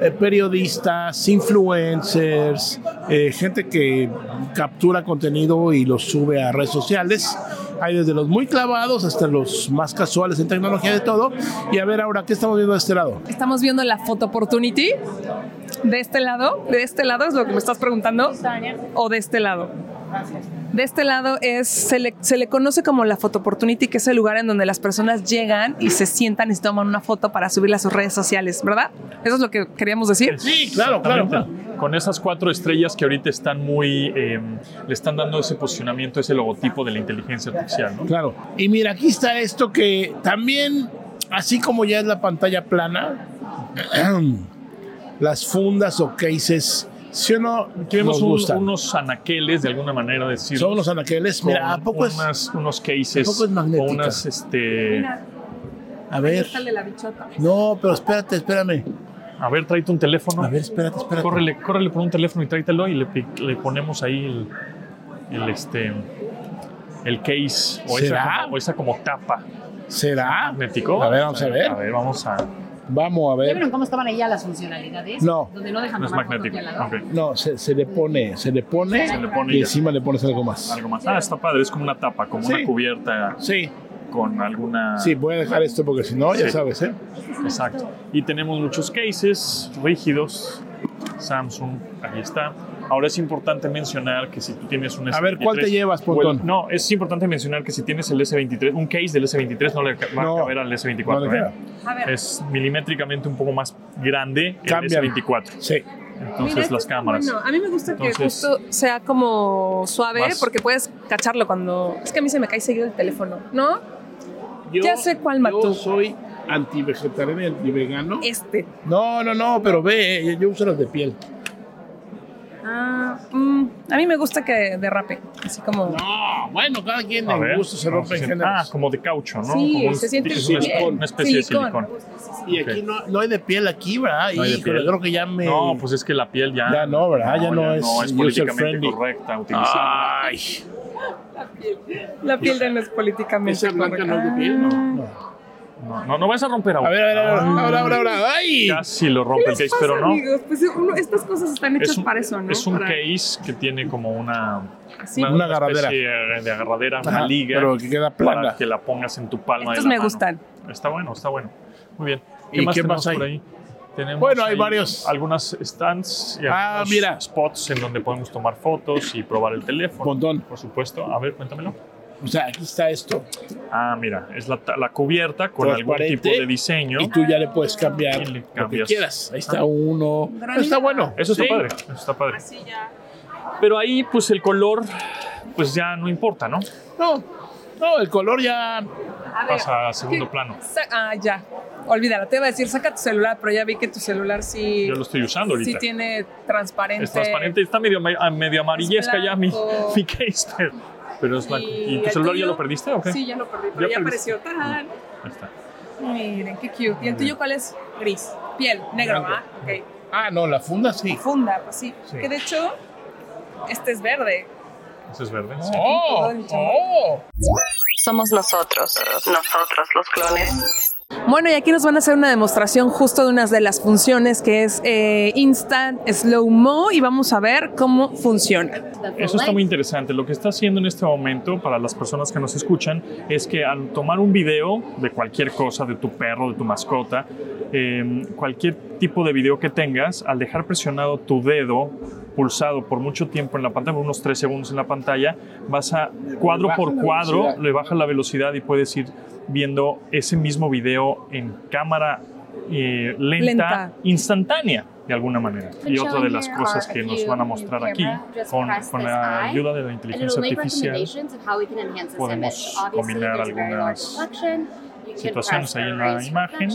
eh, periodistas, influencers, eh, gente que captura contenido y lo sube a redes sociales. Hay desde los muy clavados hasta los más casuales en tecnología de todo. Y a ver ahora, ¿qué estamos viendo de este lado? Estamos viendo la photo opportunity de este lado. De este lado es lo que me estás preguntando. O de este lado. De este lado es se le, se le conoce como la photo opportunity, que es el lugar en donde las personas llegan y se sientan y se toman una foto para subirla a sus redes sociales, ¿verdad? Eso es lo que queríamos decir. Sí, claro, claro. Con esas cuatro estrellas que ahorita están muy. eh, le están dando ese posicionamiento, ese logotipo de la inteligencia artificial, ¿no? Claro. Y mira, aquí está esto que también, así como ya es la pantalla plana, las fundas o cases, si o no, un- gustan. unos anaqueles, de alguna manera decirlo. Son unos anaqueles. Mira, ¿a poco es? unas- unos cases ¿a poco es magnética? o unas este A ver. la bichota. No, pero espérate, espérame. a ver tráete un teléfono A ver, espérate, espérate. córrele córrele por un teléfono y tráetelo y le, ponemos ahí el, el, este el case o esa, como, o esa como tapa ¿Será? magnético A ver, vamos a ver. a ver vamos a Vamos a ¿Ya ver. vieron cómo estaban ahí ya las funcionalidades? No. Donde no dejan no es tomar magnético de al lado. ok. No, se, se le pone, se le pone, Se le pone y ya. encima le pones algo más. algo más ah está padre es como una tapa como Sí. una cubierta Sí, con alguna sí, voy a dejar esto porque si no, ya Sí. sabes, ¿eh? Exacto. Y tenemos muchos cases rígidos. Samsung, ahí está. Ahora es importante mencionar que si tú tienes un A ver, ¿cuál te llevas, el- Pontón? no, es importante mencionar que si tienes el S23, un case del S23 no le va No, a caber al S24. no le ¿eh? queda. A ver. Es milimétricamente un poco más grande el Cambian. S24. Sí. Entonces Mira, las cámaras. bueno. A mí me gusta que Entonces- justo sea como suave Más. porque puedes cacharlo cuando... Es que a mí se me cae seguido el teléfono, ¿no? Yo, Ya sé cuál mató. Yo soy anti-vegetariano y anti-vegano. Este. No, no, no, pero ve, eh, yo uso las de piel. Ah, mm, a mí me gusta que derrape, así como... No, bueno, cada quien A en ver, gusto se vamos rompe en hacer- géneros. Ah, como de caucho, ¿no? Sí, como un- se siente es una, bien. una especie de Silicón. Y aquí no, no hay de piel aquí, ¿verdad? No hay de Híjole, piel. creo que ya me... No, pues es que la piel ya. Ya no, ¿verdad? Ya no es no políticamente friendly. correcta utilizar. Ay, La piel ya no es políticamente esa blanca no es de piel, no. no. No, no, no vas a romper aún. A ver, a ver, a ver, ahora, ahora, ahora, ¡ay! Casi lo rompe ¿Qué el case, pasa, pero no. amigos? Pues uno- estas cosas están hechas Es un, para eso, ¿no? es un Para- case que tiene como una, así. Una agarradera. especie de agarradera, Ajá, una liga, pero que queda plana. para que la pongas en tu palma. Estos de la me mano. gustan. Está bueno, está bueno. Muy bien. ¿Y qué tenemos más hay? por ahí? Tenemos Bueno, hay varios. Algunas stands y Ah, algunos mira. spots en donde podemos tomar fotos y probar el teléfono. Montón. Por supuesto. A ver, cuéntamelo. O sea, aquí está esto. Ah, mira, es la, la cubierta con algún tipo de diseño. Y tú ya le puedes cambiar le lo que quieras. Ahí está uno. Granito. Está bueno. Eso está Sí. padre, eso está padre. Así ya. Pero ahí, pues el color, pues ya no importa, ¿no? No, no, el color ya. A ver, Pasa a segundo ¿qué? plano. Ah, ya. Olvídalo, te iba a decir, saca tu celular, pero ya vi que tu celular sí, Yo lo estoy usando sí ahorita. tiene transparente. Es transparente, está medio, ah, medio amarillesca ya mi, mi case, pero, pero es blanco. ¿Y tu el celular ya lo perdiste o qué? Sí, ya lo perdí, pero Ya apareció. ¡Tarán! Ahí está. Miren, qué cute. ¿Y el tuyo cuál es? Gris. Piel, negro. ¿ah? Ok. Ah, no, la funda sí. Funda, pues sí. Sí. Que de hecho, este es verde. Ese es verde. ¡Oh! ¡Oh! Somos nosotros. Nosotros los clones. Bueno, y aquí nos van a hacer una demostración justo de una de las funciones que es eh, Instant Slow Mo y vamos a ver cómo funciona. Eso está muy interesante. Lo que está haciendo en este momento para las personas que nos escuchan es que al tomar un video de cualquier cosa, de tu perro, de tu mascota, eh, cualquier tipo de video que tengas, al dejar presionado tu dedo pulsado por mucho tiempo en la pantalla, por unos 3 segundos en la pantalla, vas a cuadro por cuadro, le bajas la velocidad y puedes ir viendo ese mismo video en cámara eh, lenta, Lenta. instantánea de alguna manera. Y otra de las cosas que nos van a mostrar aquí con, con la ayuda de la inteligencia artificial podemos combinar there's a very large algunas situaciones ahí en la imagen.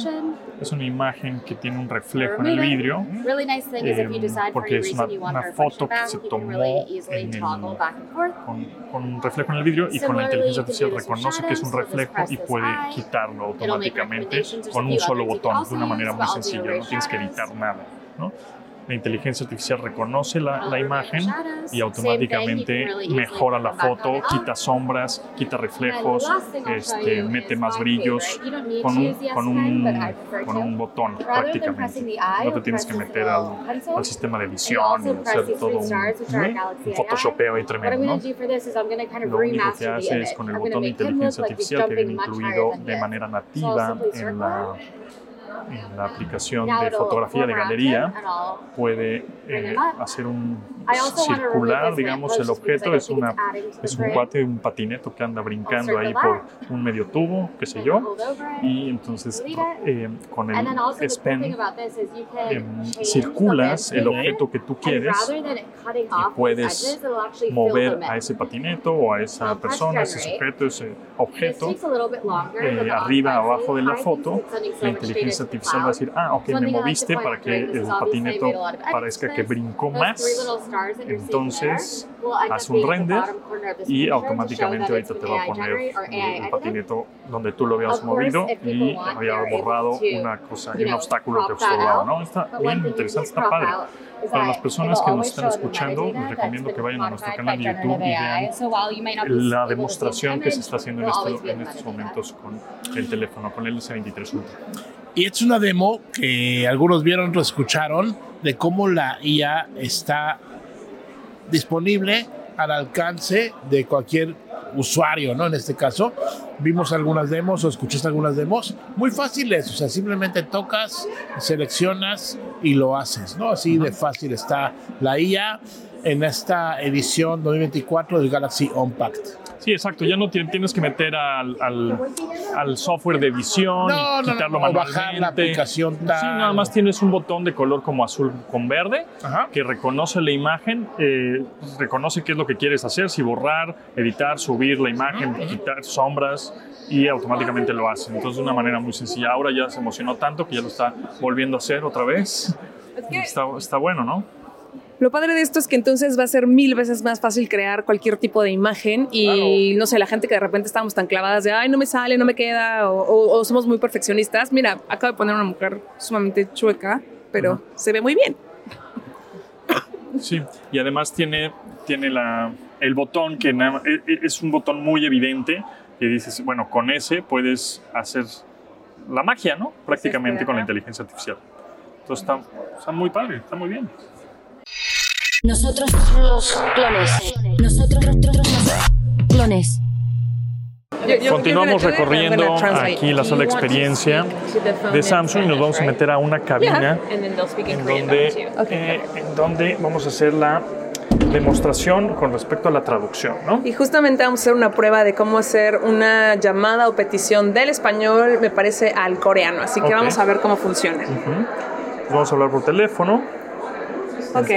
Es una imagen que tiene un reflejo en el vidrio eh, porque es una, una foto que se tomó en el- con, con un reflejo en el vidrio y con la inteligencia artificial reconoce que es un reflejo y puede quitarlo automáticamente con un solo botón, de una manera muy sencilla, no tienes que editar nada. ¿no? La inteligencia artificial reconoce la, la imagen y automáticamente mejora la foto, quita sombras, quita reflejos, este, mete más brillos con un, con un, con un botón prácticamente. No te tienes que meter al, al sistema de edición y hacer todo un, are un photoshopeo I'm tremendo, ¿no? Lo único que hace es con el botón de inteligencia artificial que viene incluido de manera nativa en la. En la aplicación Now de fotografía de galería puede eh, hacer un circular, this digamos, el objeto. Es, una, es un cuate, un patineto que anda brincando ahí por un medio tubo, qué sé yo, y entonces eh, con el thing pen the circulas el objeto que tú quieres y puedes mover a ese patineto o a esa persona, ese sujeto, ese objeto eh, arriba abajo de la foto, la data inteligencia artificial va a decir, ah, ok, me moviste para que el patineto parezca que brincó más, entonces haz un render y automáticamente ahorita te va a poner el patineto donde tú lo habías movido y había borrado una cosa you y un obstáculo que observaba. ¿no? Está bien interesante, está padre. Para las personas que nos están escuchando, les recomiendo que vayan a nuestro canal de YouTube y vean la demostración the que se está haciendo en, be en the estos momentos con el teléfono, con el S23 Ultra. Y es una demo que algunos vieron, otros escucharon, de cómo la IA está disponible al alcance de cualquier usuario, ¿no? En este caso, vimos algunas demos o escuchaste algunas demos muy fáciles, o sea, simplemente tocas, seleccionas y lo haces, ¿no? Así de fácil está la IA en esta edición 2024 del Galaxy Unpacked. Sí, exacto. Ya no ti- tienes que meter al, al, al software de edición No, y no, quitarlo no, o manualmente. bajar la aplicación Sí, tal. nada más tienes un botón de color como azul con verde Ajá. que reconoce la imagen, eh, reconoce qué es lo que quieres hacer, si borrar, editar, subir la imagen, quitar sombras y automáticamente lo hace. Entonces, de una manera muy sencilla. Ahora ya se emocionó tanto que ya lo está volviendo a hacer otra vez. Está, está bueno, ¿no? Lo padre de esto es que entonces va a ser mil veces más fácil crear cualquier tipo de imagen y no sé, la gente que de repente estábamos tan clavadas de, ay, no me sale, no me queda, o, o- o somos muy perfeccionistas. Mira, acabo de poner una mujer sumamente chueca, pero se ve muy bien. Sí, y además tiene, tiene la, el botón que nada- e- e- es un botón muy evidente que dices, bueno, con ese puedes hacer la magia, ¿no? Prácticamente con la inteligencia artificial. Entonces está, está muy padre, está muy bien. Nosotros los clones. Nosotros los clones. Continuamos recorriendo aquí la sala de experiencia de Samsung y nos vamos a meter a una cabina en donde, eh, en donde vamos a hacer la demostración con respecto a la traducción, ¿no? Y justamente vamos a hacer una prueba de cómo hacer una llamada o petición del español, me parece, al coreano. Así que vamos a ver cómo funciona. Vamos a hablar por teléfono. Ok.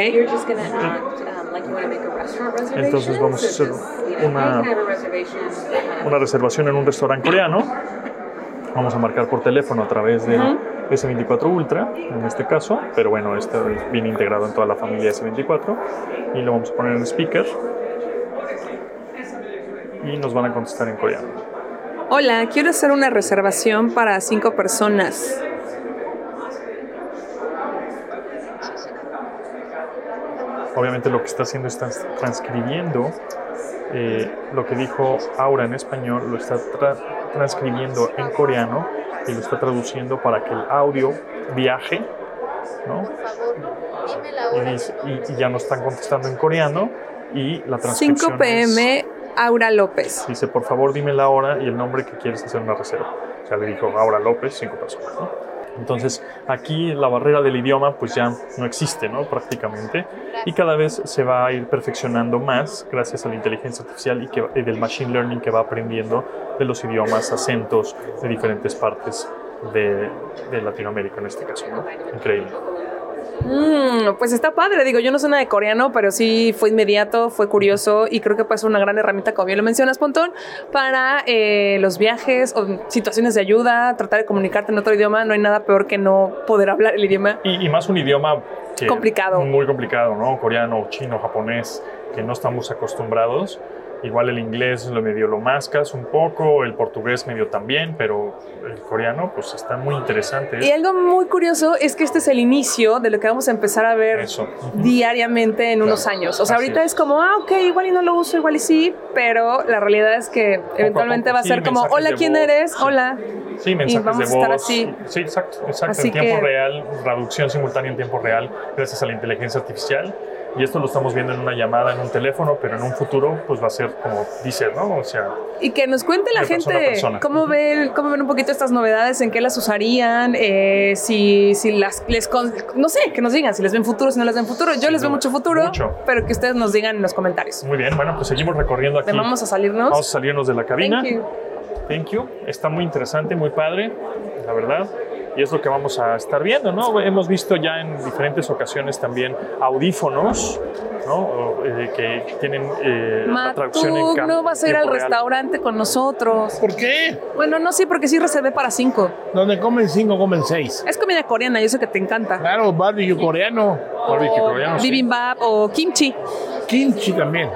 Entonces vamos a hacer una, una reservación en un restaurante coreano. Vamos a marcar por teléfono a través del S24 Ultra, en este caso, pero bueno, este viene integrado en toda la familia S24 y lo vamos a poner en speaker y nos van a contestar en coreano. Hola, quiero hacer una reservación para cinco personas. Obviamente lo que está haciendo es trans- transcribiendo eh, lo que dijo Aura en español, lo está tra- transcribiendo en coreano y lo está traduciendo para que el audio viaje, ¿no? Y, dice- y- y ya nos están contestando en coreano y la transcripción 5 pm, Aura López. dice, por favor dime la hora y el nombre que quieres hacer una reserva. O sea, le dijo Aura López, cinco personas, ¿no? Entonces, aquí la barrera del idioma pues ya no existe, ¿no? Prácticamente. Y cada vez se va a ir perfeccionando más gracias a la inteligencia artificial y, que, y del machine learning que va aprendiendo de los idiomas, acentos de diferentes partes de, de Latinoamérica en este caso, ¿no? Increíble. Mm, pues está padre, digo, yo no sé nada de coreano, pero sí fue inmediato, fue curioso y creo que puede ser una gran herramienta, como bien lo mencionas, Pontón, para eh, los viajes o situaciones de ayuda, tratar de comunicarte en otro idioma. No hay nada peor que no poder hablar el idioma. Y, y más un idioma que Complicado. Muy complicado, ¿no? Coreano, chino, japonés, que no estamos acostumbrados. Igual el inglés lo medio lo mascas un poco, el portugués medio también, pero el coreano pues está muy interesante. Y algo muy curioso es que este es el inicio de lo que vamos a empezar a ver Eso. diariamente en unos años. O sea, Así ahorita es. es. como, ah, ok, igual y no lo uso, igual y sí, pero la realidad es que eventualmente va a sí, ser como, hola, ¿quién voz, eres? sí. Hola. Sí, mensajes vamos de a estar voz. así. Sí, exacto, exacto. Así en tiempo que- real, traducción simultánea en tiempo real, gracias a la inteligencia artificial. Y esto lo estamos viendo en una llamada, en un teléfono, pero en un futuro, pues va a ser como dice, ¿no? O sea, Y que nos cuente la persona gente persona. cómo ven, cómo ven un poquito estas novedades, en qué las usarían, eh, si, si las les con- no sé, que nos digan si les ven futuro, si no les ven futuro. Yo les veo mucho futuro, Mucho. pero que ustedes nos digan en los comentarios. muy bien. Bueno, pues seguimos recorriendo aquí. Vamos a salirnos. Vamos a salirnos de la cabina. Thank you. Thank you. Está muy interesante, muy padre, la verdad. Y es lo que vamos a estar viendo, ¿no? Hemos visto ya en diferentes ocasiones también audífonos, ¿no? O, eh, que tienen eh, la traducción en Matú, cam- no vas a ir al real. restaurante con nosotros. ¿Por qué? Bueno, no, sí, porque sí reservé para cinco. Donde comen cinco, comen seis. Es comida coreana, yo sé que te encanta. Claro, barbecue coreano. Barbecue coreano, sí. Bibimbap o kimchi. Kimchi también.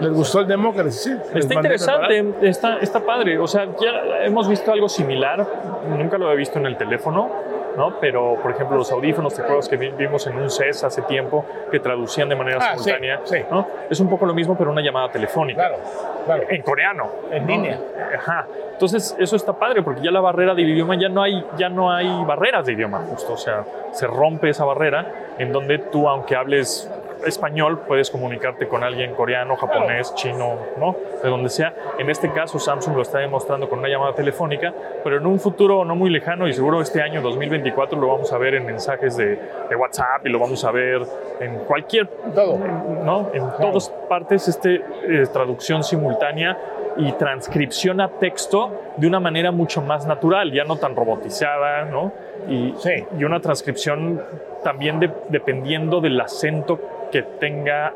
¿Les gustó el democracy? Sí. Está interesante, está, está padre. O sea, ya hemos visto algo similar. Nunca lo he visto en el teléfono, ¿no? Pero, por ejemplo, los audífonos, ¿te acuerdas que vi- vimos en un CES hace tiempo que traducían de manera Ah, sí, simultánea? sí. ¿no? Es un poco lo mismo, pero una llamada telefónica. Claro, claro. En coreano. En ¿no? línea. Ajá. Entonces, eso está padre porque ya la barrera del idioma, ya no hay, ya no hay barreras de idioma, justo. O sea, se rompe esa barrera en donde tú, aunque hables español, puedes comunicarte con alguien coreano, japonés, chino, ¿no? De donde sea. En este caso, Samsung lo está demostrando con una llamada telefónica, pero en un futuro no muy lejano y seguro este año 2024 lo vamos a ver en mensajes de, de WhatsApp y lo vamos a ver en cualquier Todo. ¿no? En todas partes, este, eh, traducción simultánea y transcripción a texto de una manera mucho más natural, ya no tan robotizada, ¿no? Y, Sí. y una transcripción también de- dependiendo del acento que tenga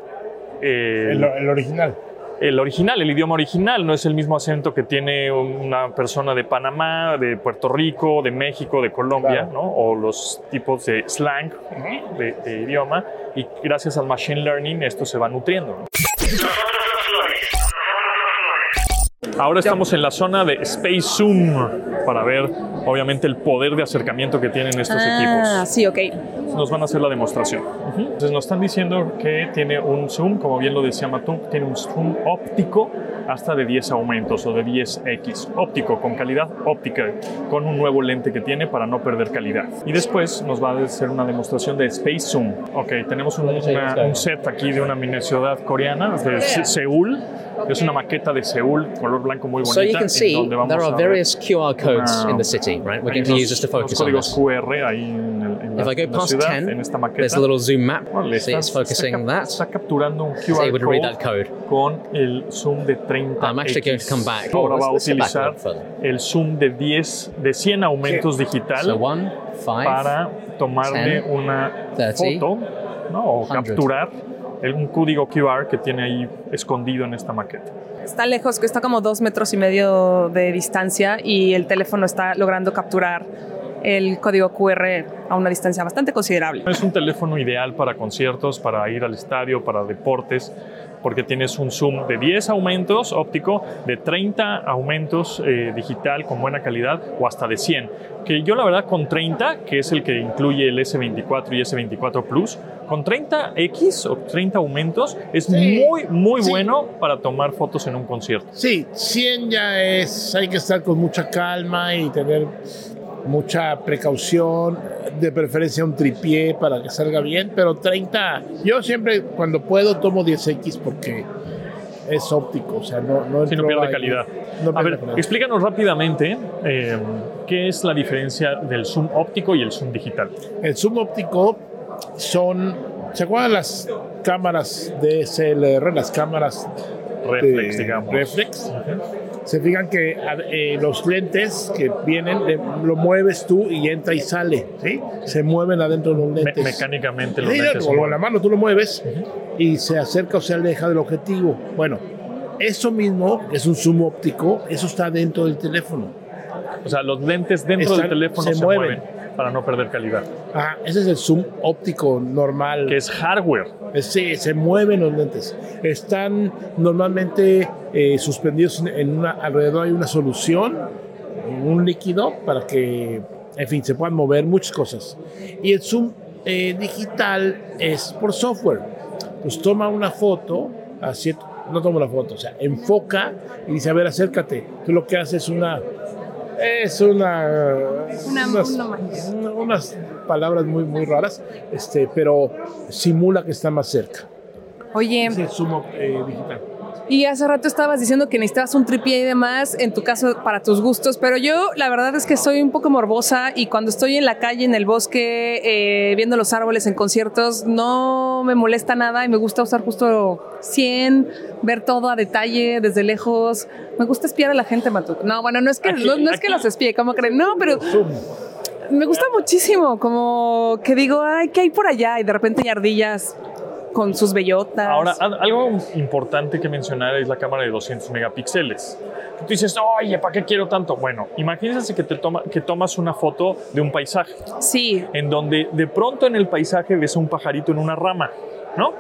eh, El, el original. el original, el idioma original, no es el mismo acento que tiene una persona de Panamá, de Puerto Rico, de México, de Colombia, Claro. ¿no? O los tipos de slang de, de idioma y gracias al machine learning esto se va nutriendo. Ahora estamos en la zona de Space Zoom para ver, obviamente, el poder de acercamiento que tienen estos Ah, equipos sí, ok. nos van a hacer la demostración. Entonces nos están diciendo que tiene un zoom, como bien lo decía Matung, tiene un zoom óptico hasta de 10 aumentos o de 10x. Óptico, con calidad óptica, con un nuevo lente que tiene para no perder calidad. Y después nos va a hacer una demostración de Space Zoom. Ok, tenemos un, una- un set aquí de una mini ciudad coreana, de Se- Seúl. Es una maqueta de Seúl, color blanco muy bonita. So you can see there are various QR codes in the city, right? We're going to use this to focus on this. QR ahí en, el- en la, If I go past ciudad, 10, en esta maqueta. there's a little zoom map. Órale, See, it's focusing está, that. Está capturando un It's QR able to read that code. con el zoom de 30 I'm actually going to come back. Ahora Oh, va a utilizar el zoom de 10, de 100 aumentos digital So one, five, para tomarle 10, una 30, foto ¿no? o 100. capturar el- un código QR que tiene ahí escondido en esta maqueta. Está lejos, que está como dos metros y medio de distancia y el teléfono está logrando capturar el código QR a una distancia bastante considerable. Es un teléfono ideal para conciertos, para ir al estadio, para deportes, porque tienes un zoom de 10 aumentos óptico, de 30 aumentos eh, digital con buena calidad o hasta de 100. Que yo la verdad con 30, que es el que incluye el S24 y S24 Plus, con 30X o 30 aumentos es Sí. muy, muy Sí. bueno para tomar fotos en un concierto. Sí, 100 ya es, hay que estar con mucha calma y tener mucha precaución, de preferencia un tripié para que salga bien, pero 30, yo siempre cuando puedo tomo 10X porque es óptico, o sea, no, no, Si no pierde ahí. calidad. No A ver, calidad. explícanos rápidamente eh, qué es la diferencia del zoom óptico y el zoom digital. El zoom óptico son, ¿se acuerdan las cámaras DSLR, las cámaras Reflex, de digamos. reflex? Se fijan que eh, los lentes que vienen, eh, lo mueves tú y entra y sale, ¿sí? Se mueven adentro de los Me- lentes. mecánicamente los Sí, lentes con la mano tú lo mueves y se acerca o se aleja del objetivo. Bueno, eso mismo es un zoom óptico, eso está dentro del teléfono. O sea, los lentes dentro Están- del teléfono se se, mueven. mueven. Para no perder calidad. Ah, ese es el zoom óptico normal. Que es hardware. Sí, se mueven los lentes. Están normalmente eh, suspendidos en- una, alrededor hay una solución, un líquido para que, en fin, se puedan mover muchas cosas. Y el zoom eh, digital es por software. Pues toma una foto, así, no toma una foto, o sea, enfoca y dice, a ver, acércate. Tú lo que haces es una... Es una... Una- unas, unas palabras muy, muy raras, este, pero simula que está más cerca. Oye, Es el zoom eh, digital. Y hace rato estabas diciendo que necesitabas un tripié y demás, en tu caso para tus gustos, pero yo la verdad es que soy un poco morbosa y cuando estoy en la calle, en el bosque, eh, viendo los árboles en conciertos, no me molesta nada y me gusta usar justo 100, ver todo a detalle desde lejos. Me gusta espiar a la gente, Matu. No, bueno, no es que, Aquí- no, no es que los espíe, como creen, no, pero me gusta muchísimo, como que digo, ay, ¿qué hay por allá? Y de repente hay ardillas con sus bellotas. Ahora, al- algo importante que mencionar es la cámara de 200 megapíxeles. Tú dices, oye, ¿para qué quiero tanto? Bueno, imagínense que, te toma, que tomas una foto de un paisaje, sí, en donde de pronto en el paisaje ves a un pajarito en una rama, ¿no?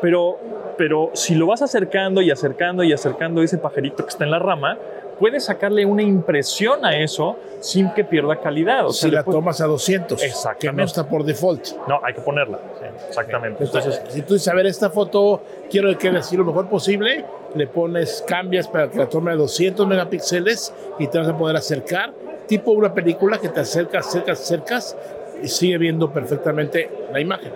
Pero, pero si lo vas acercando y acercando y acercando a ese pajarito que está en la rama, puedes sacarle una impresión a eso sin que pierda calidad. O sea, si la puedes- tomas a 200, que no Exactamente. está por default. No, hay que ponerla. sí, exactamente. Entonces, Entonces, si tú dices, a ver, esta foto quiero que quede así lo mejor posible, le pones, cambias para que la tome a 200 megapíxeles y te vas a poder acercar, tipo una película que te acercas, acercas, acercas y sigue viendo perfectamente la imagen.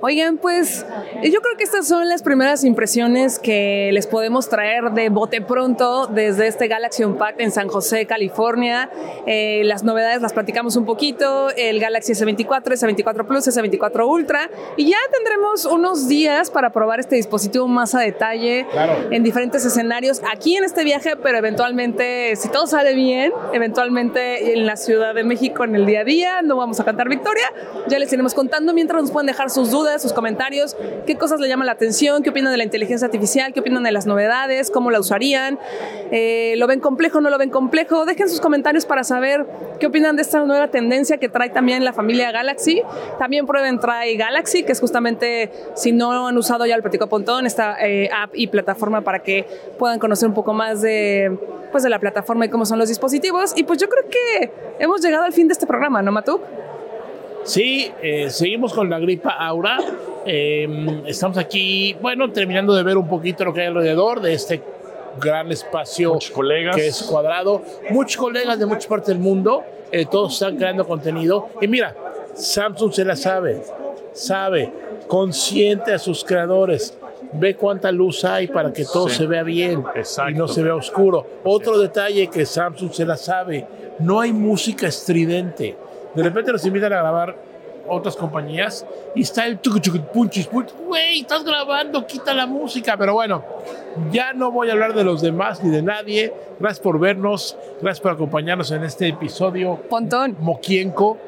Oigan, pues yo creo que estas son las primeras impresiones que les podemos traer de bote pronto desde este Galaxy Unpacked en San José, California. Eh, las novedades las platicamos un poquito, el Galaxy S24, S24 Plus, S24 Ultra, y ya tendremos unos días para probar este dispositivo más a detalle Claro. en diferentes escenarios aquí en este viaje, pero eventualmente, si todo sale bien, eventualmente en la Ciudad de México en el día a día, no vamos a cantar victoria, ya les iremos contando. Mientras nos pueden dejar sus dudas, sus comentarios, qué cosas les llaman la atención, qué opinan de la inteligencia artificial, qué opinan de las novedades, cómo la usarían, Eh, lo ven complejo, no lo ven complejo, dejen sus comentarios para saber qué opinan de esta nueva tendencia que trae también la familia Galaxy, también prueben trae Galaxy, que es justamente, si no han usado ya el Platico Pontón, esta eh, app y plataforma para que puedan conocer un poco más de, pues, de la plataforma y cómo son los dispositivos. Y pues yo creo que hemos llegado al fin de este programa, ¿no, Matuk? Sí, eh, seguimos con la gripa Aura. Eh, estamos aquí, bueno, terminando de ver un poquito lo que hay alrededor de este gran espacio Muchos colegas. que es cuadrado. Muchos colegas de muchas partes del mundo, eh, todos están creando contenido. Y mira, Samsung se la sabe, sabe, consciente a sus creadores. Ve cuánta luz hay para que todo Sí. se vea bien Exacto. y no se vea oscuro. Otro detalle que Samsung se la sabe, no hay música estridente. De repente nos invitan a grabar otras compañías y está el tucu, tucu, punchis, punch. Güey, estás grabando, quita la música. Pero bueno, ya no voy a hablar de los demás ni de nadie. Gracias por vernos, gracias por acompañarnos en este episodio Pontón. moquienco.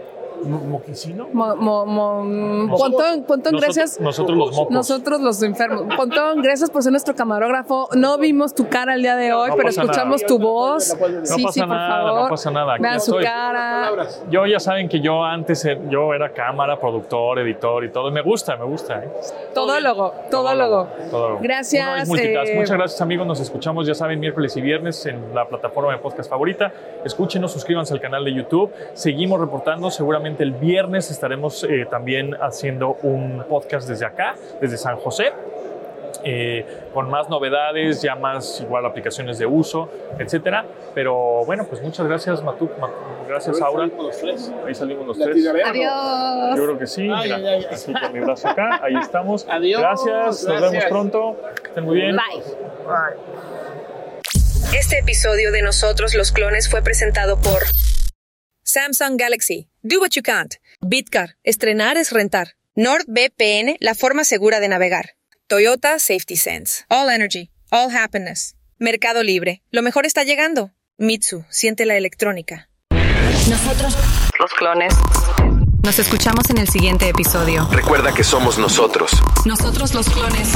Mo- ¿Moquicino? Mo- mo- mo- Nosotros- Pontón, Pontón, nosotros- gracias. Nosotros los mocos. Nosotros los enfermos. Pontón, gracias por ser nuestro camarógrafo. No vimos tu cara el día de hoy, No pero escuchamos nada. tu voz. No sí, pasa sí, por nada, favor. no pasa nada. Aquí Vean su estoy. cara. Yo ya saben que yo antes eh, yo era cámara, productor, editor y todo. Me gusta, me gusta. ¿eh? Todólogo, todólogo. Todólogo. Gracias, eh, Muchas gracias amigos. Nos escuchamos, ya saben, miércoles y viernes en la plataforma de podcast favorita. Escúchenos, suscríbanse al canal de YouTube. Seguimos reportando. Seguramente el viernes estaremos eh, también haciendo un podcast desde acá, desde San José. eh, con más novedades, ya más igual aplicaciones de uso, etcétera. Pero bueno, pues muchas gracias, Matu, Matu- gracias, Aura. Ahí salimos los tres. Yo Adiós. creo que sí. Ay, Mira, ay, ay. aquí con mi brazo acá. Ahí estamos. Adiós, Gracias. Nos vemos pronto. Que estén muy bien. Bye. Este episodio de Nosotros los Clones fue presentado por Samsung Galaxy. Do what you can't. Bitcar. Estrenar es rentar. NordVPN, la forma segura de navegar. Toyota Safety Sense. All Energy. All Happiness. Mercado Libre. Lo mejor está llegando. Mitsu. Siente la electrónica. Nosotros Los clones. Nos escuchamos en el siguiente episodio. Recuerda que somos nosotros. Nosotros los clones.